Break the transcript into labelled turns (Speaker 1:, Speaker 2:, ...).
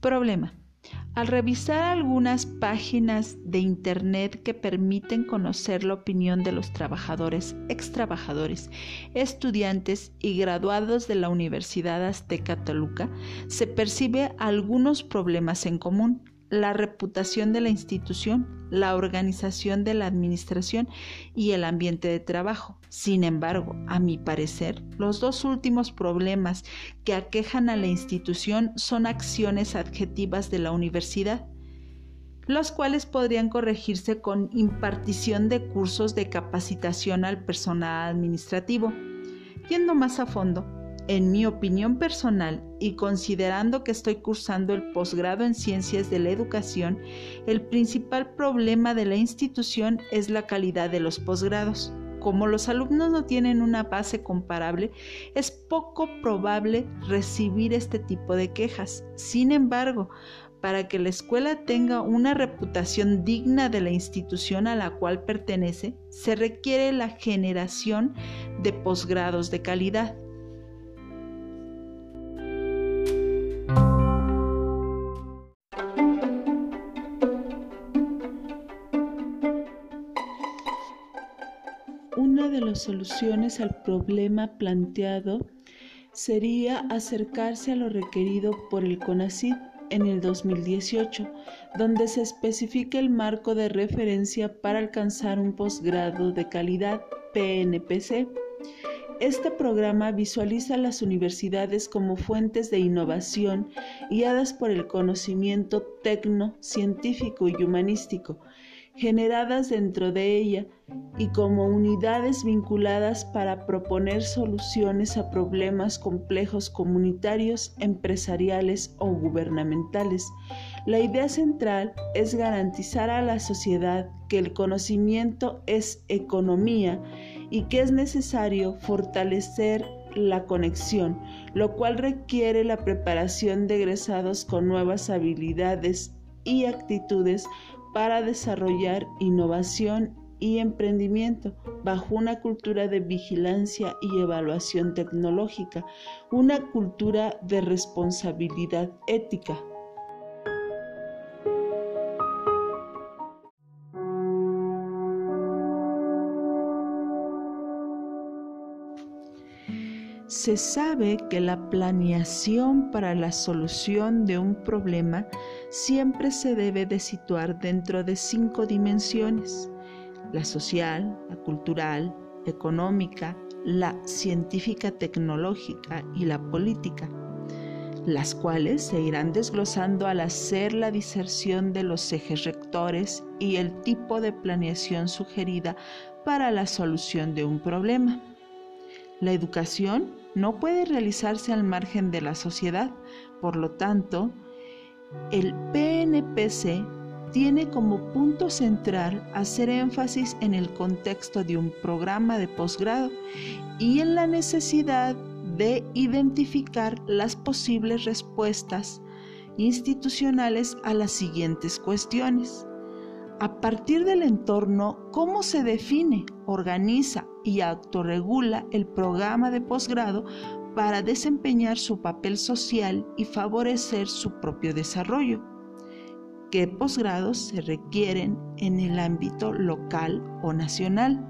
Speaker 1: Problema. Al revisar algunas páginas de Internet que permiten conocer la opinión de los trabajadores, ex trabajadores, estudiantes y graduados de la Universidad Azteca Toluca, se percibe algunos problemas en común la reputación de la institución, la organización de la administración y el ambiente de trabajo. Sin embargo, a mi parecer, los dos últimos problemas que aquejan a la institución son acciones adjetivas de la universidad, los cuales podrían corregirse con impartición de cursos de capacitación al personal administrativo. Yendo más a fondo, en mi opinión personal y considerando que estoy cursando el posgrado en ciencias de la educación, el principal problema de la institución es la calidad de los posgrados. Como los alumnos no tienen una base comparable, es poco probable recibir este tipo de quejas. Sin embargo, para que la escuela tenga una reputación digna de la institución a la cual pertenece, se requiere la generación de posgrados de calidad. Soluciones al problema planteado sería acercarse a lo requerido por el CONACYT en el 2018, donde se especifica el marco de referencia para alcanzar un posgrado de calidad PNPC. Este programa visualiza a las universidades como fuentes de innovación guiadas por el conocimiento tecno, científico y humanístico, generadas dentro de ella y como unidades vinculadas para proponer soluciones a problemas complejos comunitarios, empresariales o gubernamentales. La idea central es garantizar a la sociedad que el conocimiento es economía y que es necesario fortalecer la conexión, lo cual requiere la preparación de egresados con nuevas habilidades y actitudes para desarrollar innovación y emprendimiento bajo una cultura de vigilancia y evaluación tecnológica, una cultura de responsabilidad ética. Se sabe que la planeación para la solución de un problema siempre se debe de situar dentro de cinco dimensiones, la social, la cultural, económica, la científica tecnológica y la política, las cuales se irán desglosando al hacer la diserción de los ejes rectores y el tipo de planeación sugerida para la solución de un problema. La educación no puede realizarse al margen de la sociedad, por lo tanto, el PNPC tiene como punto central hacer énfasis en el contexto de un programa de posgrado y en la necesidad de identificar las posibles respuestas institucionales a las siguientes cuestiones. A partir del entorno, ¿cómo se define, organiza y autorregula el programa de posgrado para desempeñar su papel social y favorecer su propio desarrollo. ¿Qué posgrados se requieren en el ámbito local o nacional?